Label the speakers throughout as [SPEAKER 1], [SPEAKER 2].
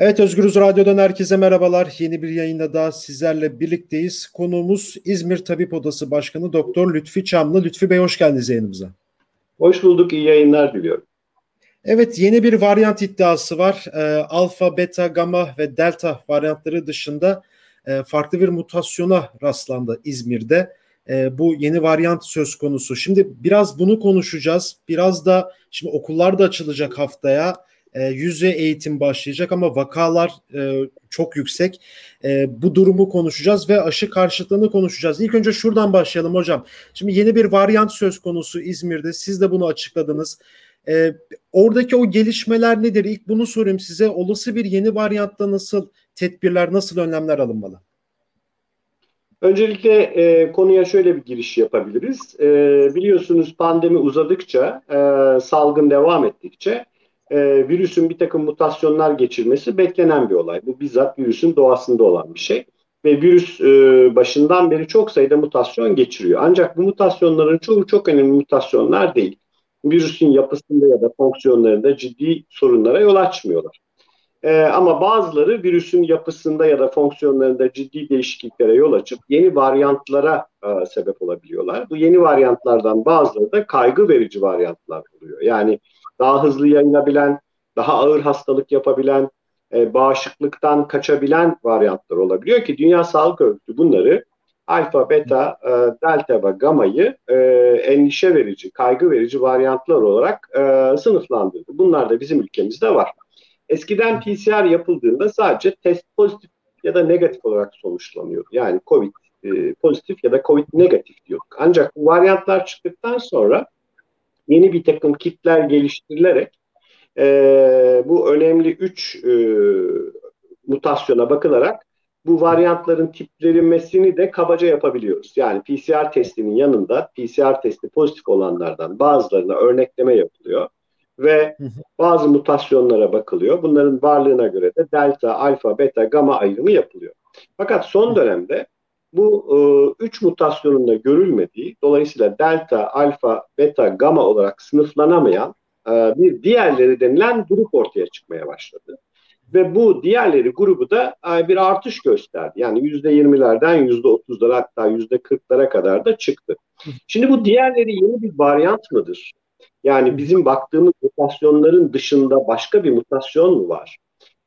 [SPEAKER 1] Evet Özgürüz Radyo'dan herkese merhabalar. Yeni bir yayında daha sizlerle birlikteyiz. Konuğumuz İzmir Tabip Odası Başkanı Doktor Lütfi Çamlı. Lütfi Bey hoş geldiniz yayınımıza.
[SPEAKER 2] Hoş bulduk, iyi yayınlar diliyorum.
[SPEAKER 1] Evet yeni bir varyant iddiası var. E, alfa, beta, gamma ve delta varyantları dışında e, farklı bir mutasyona rastlandı İzmir'de. E, bu yeni varyant söz konusu. Şimdi biraz bunu konuşacağız. Biraz da şimdi okullar da açılacak haftaya e, yüz eğitim başlayacak ama vakalar e, çok yüksek. E, bu durumu konuşacağız ve aşı karşıtlığını konuşacağız. İlk önce şuradan başlayalım hocam. Şimdi yeni bir varyant söz konusu İzmir'de. Siz de bunu açıkladınız. E, oradaki o gelişmeler nedir? İlk bunu sorayım size. Olası bir yeni varyantta nasıl tedbirler, nasıl önlemler alınmalı?
[SPEAKER 2] Öncelikle e, konuya şöyle bir giriş yapabiliriz. E, biliyorsunuz pandemi uzadıkça, e, salgın devam ettikçe e, virüsün bir takım mutasyonlar geçirmesi beklenen bir olay. Bu bizzat virüsün doğasında olan bir şey. Ve virüs e, başından beri çok sayıda mutasyon geçiriyor. Ancak bu mutasyonların çoğu çok önemli mutasyonlar değil. Virüsün yapısında ya da fonksiyonlarında ciddi sorunlara yol açmıyorlar. E, ama bazıları virüsün yapısında ya da fonksiyonlarında ciddi değişikliklere yol açıp yeni varyantlara e, sebep olabiliyorlar. Bu yeni varyantlardan bazıları da kaygı verici varyantlar oluyor. Yani daha hızlı yayılabilen, daha ağır hastalık yapabilen, e, bağışıklıktan kaçabilen varyantlar olabiliyor ki Dünya Sağlık Örgütü bunları alfa, beta, e, delta ve gama'yı e, endişe verici, kaygı verici varyantlar olarak e, sınıflandırdı. Bunlar da bizim ülkemizde var. Eskiden PCR yapıldığında sadece test pozitif ya da negatif olarak sonuçlanıyordu. Yani COVID e, pozitif ya da COVID negatif diyorduk. Ancak bu varyantlar çıktıktan sonra yeni bir takım kitler geliştirilerek e, bu önemli üç e, mutasyona bakılarak bu varyantların tiplenmesini de kabaca yapabiliyoruz. Yani PCR testinin yanında PCR testi pozitif olanlardan bazılarına örnekleme yapılıyor ve bazı mutasyonlara bakılıyor. Bunların varlığına göre de delta, alfa, beta, gamma ayrımı yapılıyor. Fakat son dönemde bu e, üç mutasyonun da görülmediği, dolayısıyla delta, alfa, beta, gamma olarak sınıflanamayan e, bir diğerleri denilen grup ortaya çıkmaya başladı. Ve bu diğerleri grubu da e, bir artış gösterdi. Yani yüzde yirmilerden yüzde otuzlara hatta yüzde kırklara kadar da çıktı. Şimdi bu diğerleri yeni bir varyant mıdır? Yani bizim baktığımız mutasyonların dışında başka bir mutasyon mu var?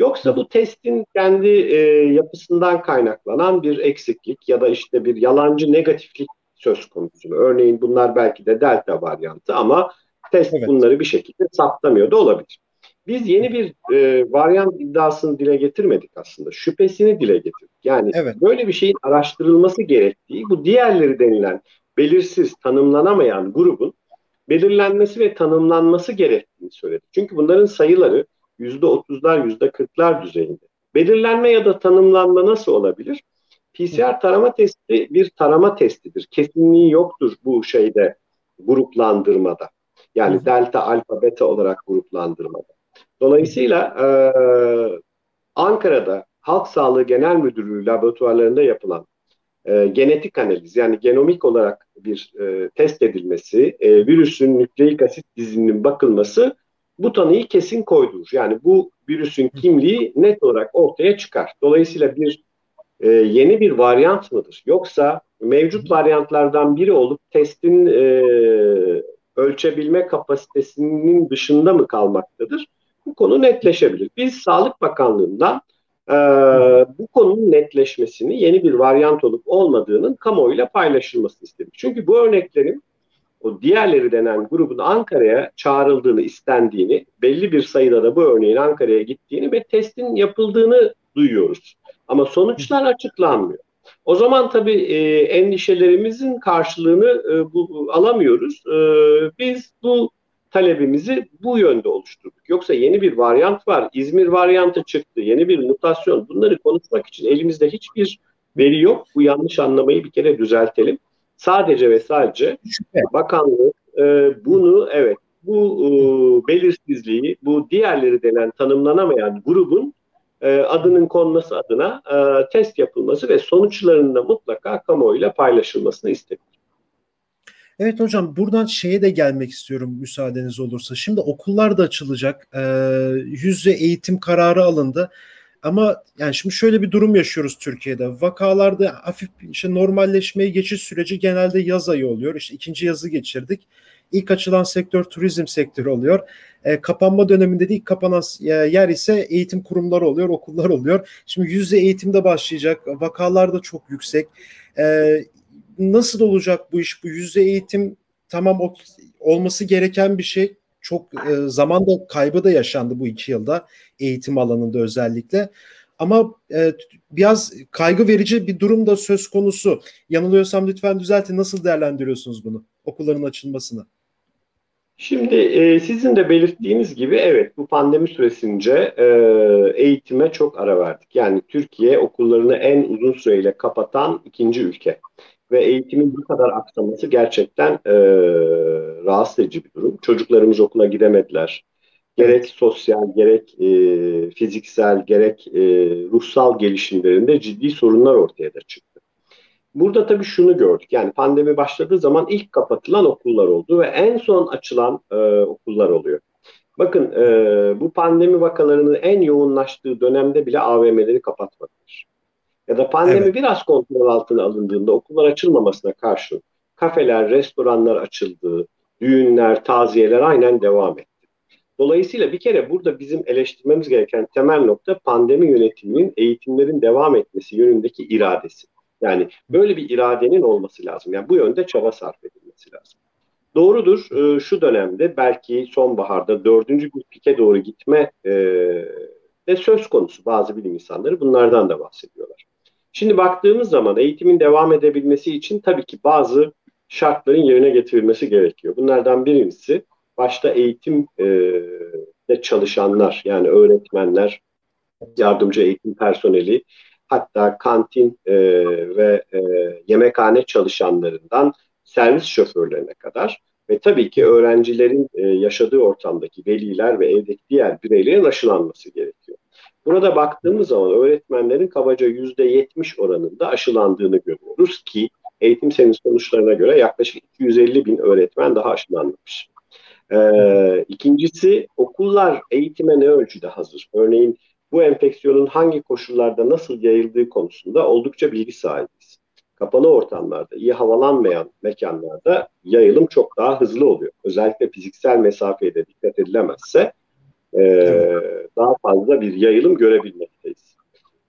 [SPEAKER 2] Yoksa bu testin kendi e, yapısından kaynaklanan bir eksiklik ya da işte bir yalancı negatiflik söz konusu mu? Örneğin bunlar belki de delta varyantı ama test evet. bunları bir şekilde saptamıyor da olabilir. Biz yeni bir e, varyant iddiasını dile getirmedik aslında. Şüphesini dile getirdik. Yani evet. böyle bir şeyin araştırılması gerektiği, bu diğerleri denilen belirsiz, tanımlanamayan grubun belirlenmesi ve tanımlanması gerektiğini söyledi. Çünkü bunların sayıları yüzde otuzlar, yüzde kırklar düzeyinde. Belirlenme ya da tanımlanma nasıl olabilir? PCR tarama testi bir tarama testidir. Kesinliği yoktur bu şeyde gruplandırmada. Yani Hı. delta, alfa, beta olarak gruplandırmada. Dolayısıyla e, Ankara'da Halk Sağlığı Genel Müdürlüğü laboratuvarlarında yapılan e, genetik analiz yani genomik olarak bir e, test edilmesi, e, virüsün nükleik asit dizininin bakılması bu tanıyı kesin koydurur. Yani bu virüsün kimliği net olarak ortaya çıkar. Dolayısıyla bir e, yeni bir varyant mıdır? Yoksa mevcut varyantlardan biri olup testin e, ölçebilme kapasitesinin dışında mı kalmaktadır? Bu konu netleşebilir. Biz Sağlık Bakanlığı'ndan e, bu konunun netleşmesini yeni bir varyant olup olmadığının kamuoyuyla paylaşılmasını istedik. Çünkü bu örneklerin o diğerleri denen grubun Ankara'ya çağrıldığını, istendiğini, belli bir sayıda da bu örneğin Ankara'ya gittiğini ve testin yapıldığını duyuyoruz. Ama sonuçlar açıklanmıyor. O zaman tabii e, endişelerimizin karşılığını e, bu, alamıyoruz. E, biz bu talebimizi bu yönde oluşturduk. Yoksa yeni bir varyant var, İzmir varyantı çıktı, yeni bir mutasyon. Bunları konuşmak için elimizde hiçbir veri yok. Bu yanlış anlamayı bir kere düzeltelim. Sadece ve sadece Şüphe. bakanlık e, bunu evet bu e, belirsizliği, bu diğerleri denen tanımlanamayan grubun e, adının konması adına e, test yapılması ve sonuçlarının da mutlaka kamuoyuyla paylaşılmasını istedik.
[SPEAKER 1] Evet hocam buradan şeye de gelmek istiyorum müsaadeniz olursa. Şimdi okullar da açılacak. E, yüzde eğitim kararı alındı. Ama yani şimdi şöyle bir durum yaşıyoruz Türkiye'de. Vakalarda hafif işte normalleşmeye geçiş süreci genelde yaz ayı oluyor. İşte ikinci yazı geçirdik. İlk açılan sektör turizm sektörü oluyor. E, kapanma döneminde de ilk kapanan e, yer ise eğitim kurumları oluyor, okullar oluyor. Şimdi yüzde eğitimde başlayacak. Vakalar da çok yüksek. E, nasıl olacak bu iş? Bu yüzde eğitim tamam olması gereken bir şey. Çok e, zamanda kaybı da yaşandı bu iki yılda eğitim alanında özellikle. Ama e, biraz kaygı verici bir durum da söz konusu. Yanılıyorsam lütfen düzeltin. Nasıl değerlendiriyorsunuz bunu? Okulların açılmasını.
[SPEAKER 2] Şimdi e, sizin de belirttiğiniz gibi evet bu pandemi süresince e, eğitime çok ara verdik. Yani Türkiye okullarını en uzun süreyle kapatan ikinci ülke. Ve eğitimin bu kadar aksaması gerçekten e, rahatsız edici bir durum. Çocuklarımız okula gidemediler. Gerek sosyal, gerek e, fiziksel, gerek e, ruhsal gelişimlerinde ciddi sorunlar ortaya da çıktı. Burada tabii şunu gördük. Yani pandemi başladığı zaman ilk kapatılan okullar oldu ve en son açılan e, okullar oluyor. Bakın e, bu pandemi vakalarının en yoğunlaştığı dönemde bile AVM'leri kapatmadılar. Ya da pandemi evet. biraz kontrol altına alındığında okullar açılmamasına karşın kafeler, restoranlar açıldı, düğünler, taziyeler aynen devam etti. Dolayısıyla bir kere burada bizim eleştirmemiz gereken temel nokta pandemi yönetiminin eğitimlerin devam etmesi yönündeki iradesi. Yani böyle bir iradenin olması lazım. Yani bu yönde çaba sarf edilmesi lazım. Doğrudur e, şu dönemde belki sonbaharda dördüncü bir pike doğru gitme e, de söz konusu bazı bilim insanları bunlardan da bahsediyorlar. Şimdi baktığımız zaman eğitimin devam edebilmesi için tabii ki bazı şartların yerine getirilmesi gerekiyor. Bunlardan birincisi başta eğitimde çalışanlar yani öğretmenler, yardımcı eğitim personeli, hatta kantin e, ve e, yemekhane çalışanlarından servis şoförlerine kadar ve tabii ki öğrencilerin e, yaşadığı ortamdaki veliler ve evdeki diğer bireylerin aşılanması gerekiyor. Burada baktığımız zaman öğretmenlerin kabaca yüzde yetmiş oranında aşılandığını görüyoruz ki eğitim senin sonuçlarına göre yaklaşık 250 bin öğretmen daha aşılanmış. Ee, ikincisi okullar eğitime ne ölçüde hazır? Örneğin bu enfeksiyonun hangi koşullarda nasıl yayıldığı konusunda oldukça bilgi sahibiz. Kapalı ortamlarda, iyi havalanmayan mekanlarda yayılım çok daha hızlı oluyor. Özellikle fiziksel mesafeye de dikkat edilemezse e, daha fazla bir yayılım görebilmekteyiz.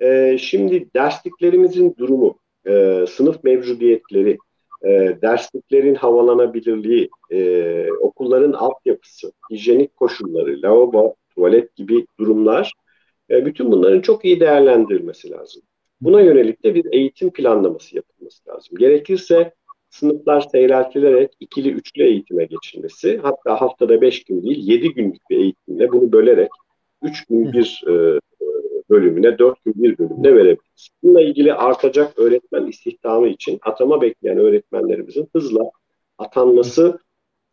[SPEAKER 2] E, şimdi dersliklerimizin durumu, e, sınıf mevcudiyetleri, e, dersliklerin havalanabilirliği, e, okulların altyapısı, hijyenik koşulları, lavabo, tuvalet gibi durumlar e, bütün bunların çok iyi değerlendirilmesi lazım. Buna yönelik de bir eğitim planlaması yapılması lazım. Gerekirse sınıflar seyreltilerek ikili üçlü eğitime geçilmesi, hatta haftada beş gün değil yedi günlük bir eğitimle bunu bölerek üç gün bir e, bölümüne, dört gün bir bölümüne verebiliriz. Bununla ilgili artacak öğretmen istihdamı için atama bekleyen öğretmenlerimizin hızla atanması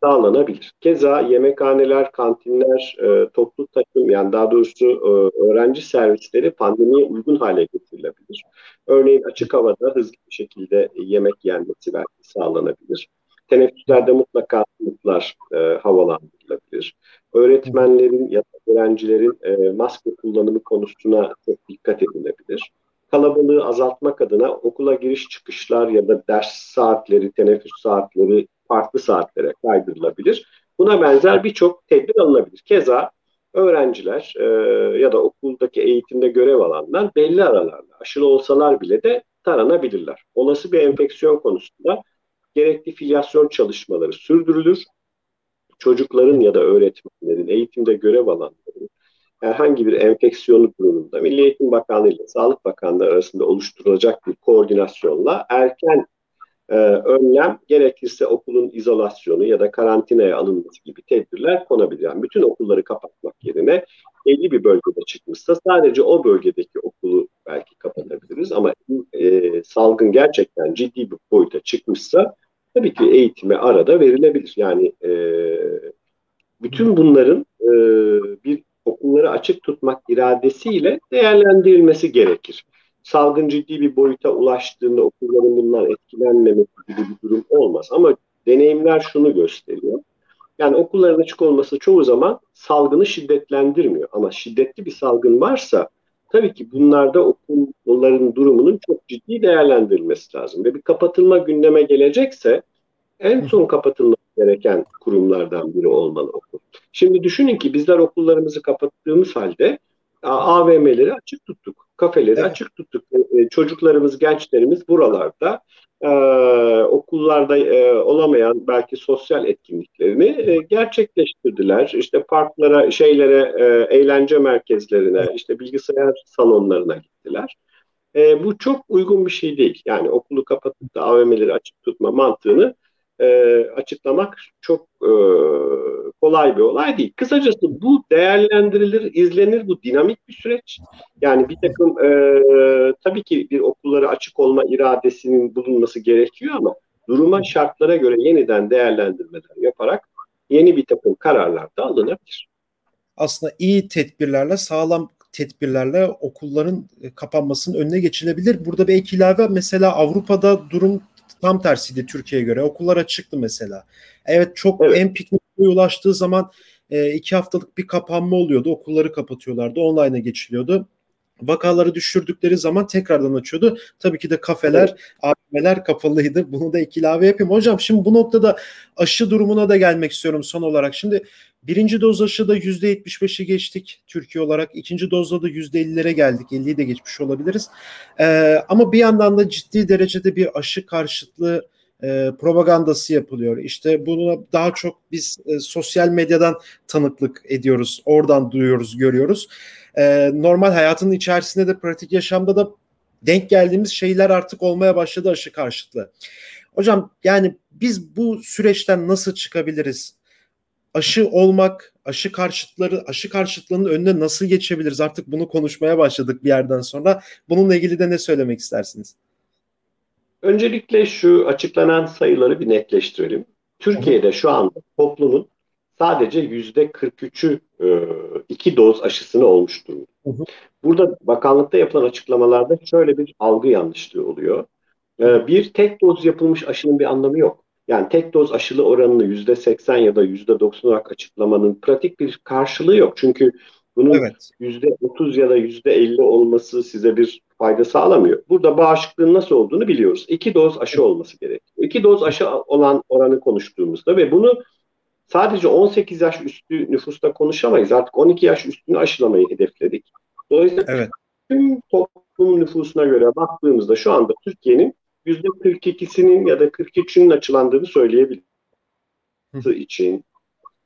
[SPEAKER 2] sağlanabilir. Keza yemekhaneler, kantinler, e, toplu takım yani daha doğrusu e, öğrenci servisleri pandemiye uygun hale getirilebilir. Örneğin açık havada hızlı bir şekilde yemek yenmesi belki sağlanabilir. Teneffüslerde mutlaka sınıflar e, havalandırılabilir. Öğretmenlerin ya da öğrencilerin e, maske kullanımı konusuna çok dikkat edilebilir. Kalabalığı azaltmak adına okula giriş çıkışlar ya da ders saatleri, teneffüs saatleri farklı saatlere kaydırılabilir. Buna benzer birçok tedbir alınabilir. Keza öğrenciler e, ya da okuldaki eğitimde görev alanlar belli aralarla aşılı olsalar bile de taranabilirler. Olası bir enfeksiyon konusunda gerekli filyasyon çalışmaları sürdürülür. Çocukların ya da öğretmenlerin eğitimde görev alanların herhangi bir enfeksiyonu durumunda Milli Eğitim Bakanlığı ile Sağlık Bakanlığı arasında oluşturulacak bir koordinasyonla erken e, önlem gerekirse okulun izolasyonu ya da karantinaya alınması gibi tedbirler konabilir. Yani bütün okulları kapatmak yerine belli bir bölgede çıkmışsa sadece o bölgedeki okulu belki kapatabiliriz ama e, salgın gerçekten ciddi bir boyuta çıkmışsa tabii ki eğitime arada verilebilir. Yani e, bütün bunların e, bir okulları açık tutmak iradesiyle değerlendirilmesi gerekir salgın ciddi bir boyuta ulaştığında okulların bundan etkilenmemesi gibi bir durum olmaz. Ama deneyimler şunu gösteriyor. Yani okulların açık olması çoğu zaman salgını şiddetlendirmiyor. Ama şiddetli bir salgın varsa tabii ki bunlarda okulların durumunun çok ciddi değerlendirilmesi lazım. Ve bir kapatılma gündeme gelecekse en son kapatılması gereken kurumlardan biri olmalı okul. Şimdi düşünün ki bizler okullarımızı kapattığımız halde AVM'leri açık tuttuk, kafeleri evet. açık tuttuk. E, e, çocuklarımız, gençlerimiz buralarda e, okullarda e, olamayan belki sosyal etkinliklerini e, gerçekleştirdiler. İşte parklara, şeylere, e, eğlence merkezlerine, işte bilgisayar salonlarına gittiler. E, bu çok uygun bir şey değil. Yani okulu kapatıp da AVM'leri açık tutma mantığını e, açıklamak çok e, kolay bir olay değil. Kısacası bu değerlendirilir, izlenir, bu dinamik bir süreç. Yani bir takım e, tabii ki bir okulları açık olma iradesinin bulunması gerekiyor ama duruma şartlara göre yeniden değerlendirmeler yaparak yeni bir takım kararlar da alınabilir.
[SPEAKER 1] Aslında iyi tedbirlerle sağlam tedbirlerle okulların kapanmasının önüne geçilebilir. Burada bir ek ilave mesela Avrupa'da durum tam tersiydi Türkiye'ye göre. Okullar açıktı mesela. Evet çok evet. en piknik ulaştığı zaman e, iki haftalık bir kapanma oluyordu. Okulları kapatıyorlardı. Online'a geçiliyordu. Vakaları düşürdükleri zaman tekrardan açıyordu. Tabii ki de kafeler. AVM'ler kapalıydı. Bunu da ek ilave yapayım. Hocam şimdi bu noktada aşı durumuna da gelmek istiyorum son olarak. Şimdi birinci doz aşıda %75'i geçtik Türkiye olarak. ikinci dozda da %50'lere geldik. 50'yi de geçmiş olabiliriz. Ee, ama bir yandan da ciddi derecede bir aşı karşıtlığı e, propagandası yapılıyor. İşte bunu daha çok biz e, sosyal medyadan tanıklık ediyoruz. Oradan duyuyoruz, görüyoruz. E, normal hayatın içerisinde de pratik yaşamda da denk geldiğimiz şeyler artık olmaya başladı aşı karşıtlığı. Hocam yani biz bu süreçten nasıl çıkabiliriz? Aşı olmak, aşı karşıtları, aşı karşıtlığının önüne nasıl geçebiliriz? Artık bunu konuşmaya başladık bir yerden sonra. Bununla ilgili de ne söylemek istersiniz?
[SPEAKER 2] Öncelikle şu açıklanan sayıları bir netleştirelim. Türkiye'de şu anda toplumun sadece yüzde 43'ü e, iki doz aşısını olmuş durumda. Burada bakanlıkta yapılan açıklamalarda şöyle bir algı yanlışlığı oluyor. E, bir tek doz yapılmış aşının bir anlamı yok. Yani tek doz aşılı oranını yüzde 80 ya da yüzde 90 olarak açıklamanın pratik bir karşılığı yok. Çünkü bunun yüzde evet. 30 ya da yüzde 50 olması size bir fayda sağlamıyor. Burada bağışıklığın nasıl olduğunu biliyoruz. İki doz aşı olması gerekiyor. İki doz aşı olan oranı konuştuğumuzda ve bunu sadece 18 yaş üstü nüfusta konuşamayız. Artık 12 yaş üstünü aşılamayı hedefledik. Dolayısıyla evet. tüm toplum nüfusuna göre baktığımızda şu anda Türkiye'nin %42'sinin ya da 43'ünün açılandığını söyleyebiliriz. için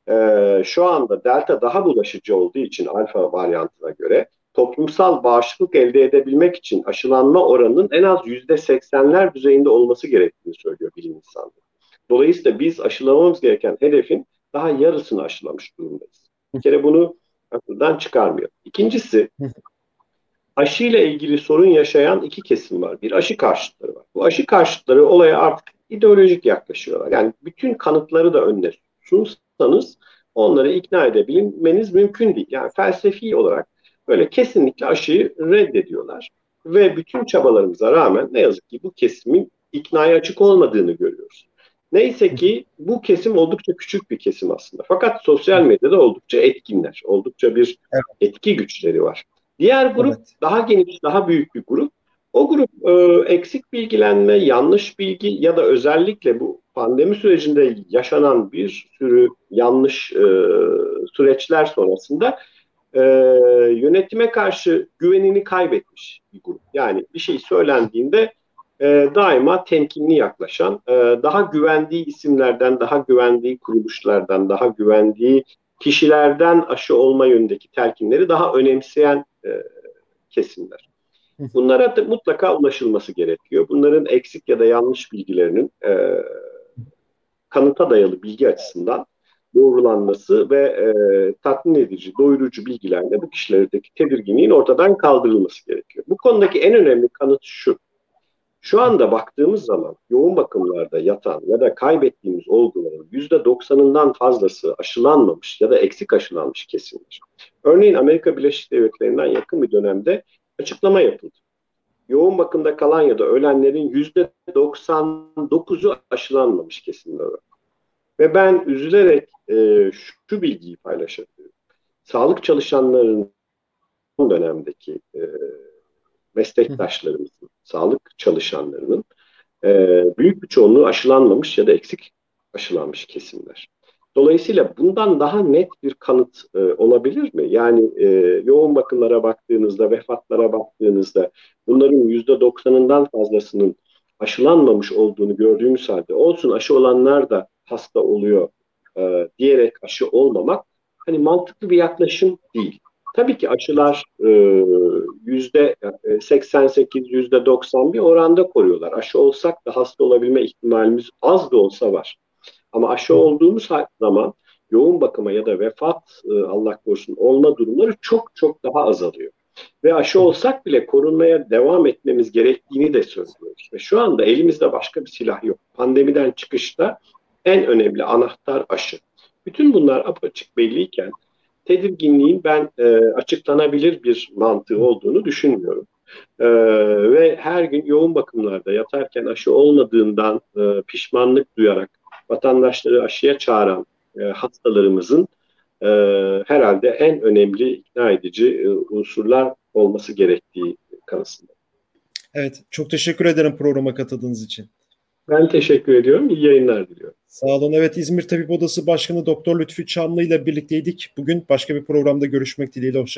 [SPEAKER 2] e, şu anda delta daha bulaşıcı olduğu için alfa varyantına göre toplumsal bağışıklık elde edebilmek için aşılanma oranının en az yüzde seksenler düzeyinde olması gerektiğini söylüyor bilim insanları. Dolayısıyla biz aşılamamız gereken hedefin daha yarısını aşılamış durumdayız. Bir kere bunu akıldan çıkarmıyor. İkincisi aşı ile ilgili sorun yaşayan iki kesim var. Bir aşı karşıtları var. Bu aşı karşıtları olaya artık ideolojik yaklaşıyorlar. Yani bütün kanıtları da önüne sunsanız onları ikna edebilmeniz mümkün değil. Yani felsefi olarak böyle kesinlikle aşıyı reddediyorlar. Ve bütün çabalarımıza rağmen ne yazık ki bu kesimin iknaya açık olmadığını görüyoruz. Neyse ki bu kesim oldukça küçük bir kesim aslında. Fakat sosyal medyada oldukça etkinler. Oldukça bir evet. etki güçleri var. Diğer grup evet. daha geniş, daha büyük bir grup. O grup e, eksik bilgilenme, yanlış bilgi ya da özellikle bu pandemi sürecinde yaşanan bir sürü yanlış e, süreçler sonrasında e, yönetime karşı güvenini kaybetmiş bir grup. Yani bir şey söylendiğinde e, daima temkinli yaklaşan, e, daha güvendiği isimlerden, daha güvendiği kuruluşlardan, daha güvendiği kişilerden aşı olma yönündeki telkinleri daha önemseyen e, kesimler. Bunlara da mutlaka ulaşılması gerekiyor. Bunların eksik ya da yanlış bilgilerinin e, kanıta dayalı bilgi açısından doğrulanması ve e, tatmin edici, doyurucu bilgilerle bu kişilerdeki tedirginliğin ortadan kaldırılması gerekiyor. Bu konudaki en önemli kanıt şu. Şu anda baktığımız zaman yoğun bakımlarda yatan ya da kaybettiğimiz olguların yüzde doksanından fazlası aşılanmamış ya da eksik aşılanmış kesimler. Örneğin Amerika Birleşik Devletleri'nden yakın bir dönemde açıklama yapıldı. Yoğun bakımda kalan ya da ölenlerin yüzde 99'u aşılanmamış kesimler. Ve ben üzülerek e, şu bilgiyi paylaşabilirim. Sağlık çalışanlarının dönemdeki e, meslektaşlarımızın, sağlık çalışanlarının e, büyük bir çoğunluğu aşılanmamış ya da eksik aşılanmış kesimler. Dolayısıyla bundan daha net bir kanıt e, olabilir mi? Yani e, yoğun bakımlara baktığınızda, vefatlara baktığınızda bunların yüzde doksanından fazlasının aşılanmamış olduğunu gördüğümüz halde olsun aşı olanlar da hasta oluyor e, diyerek aşı olmamak hani mantıklı bir yaklaşım değil. Tabii ki aşılar e, yüzde 88, e, yüzde 90 bir oranda koruyorlar. Aşı olsak da hasta olabilme ihtimalimiz az da olsa var. Ama aşı olduğumuz zaman yoğun bakıma ya da vefat e, Allah korusun olma durumları çok çok daha azalıyor. Ve aşı olsak bile korunmaya devam etmemiz gerektiğini de söylüyoruz. Ve şu anda elimizde başka bir silah yok. Pandemiden çıkışta en önemli anahtar aşı. Bütün bunlar apaçık belliyken tedirginliğin ben e, açıklanabilir bir mantığı olduğunu düşünmüyorum. E, ve her gün yoğun bakımlarda yatarken aşı olmadığından e, pişmanlık duyarak vatandaşları aşıya çağıran e, hastalarımızın e, herhalde en önemli ikna edici e, unsurlar olması gerektiği kanısında.
[SPEAKER 1] Evet, çok teşekkür ederim programa katıldığınız için.
[SPEAKER 2] Ben teşekkür ediyorum. İyi yayınlar diliyorum.
[SPEAKER 1] Sağ olun. Evet İzmir Tabip Odası Başkanı Doktor Lütfi Çamlı ile birlikteydik. Bugün başka bir programda görüşmek dileğiyle. Hoşçakalın.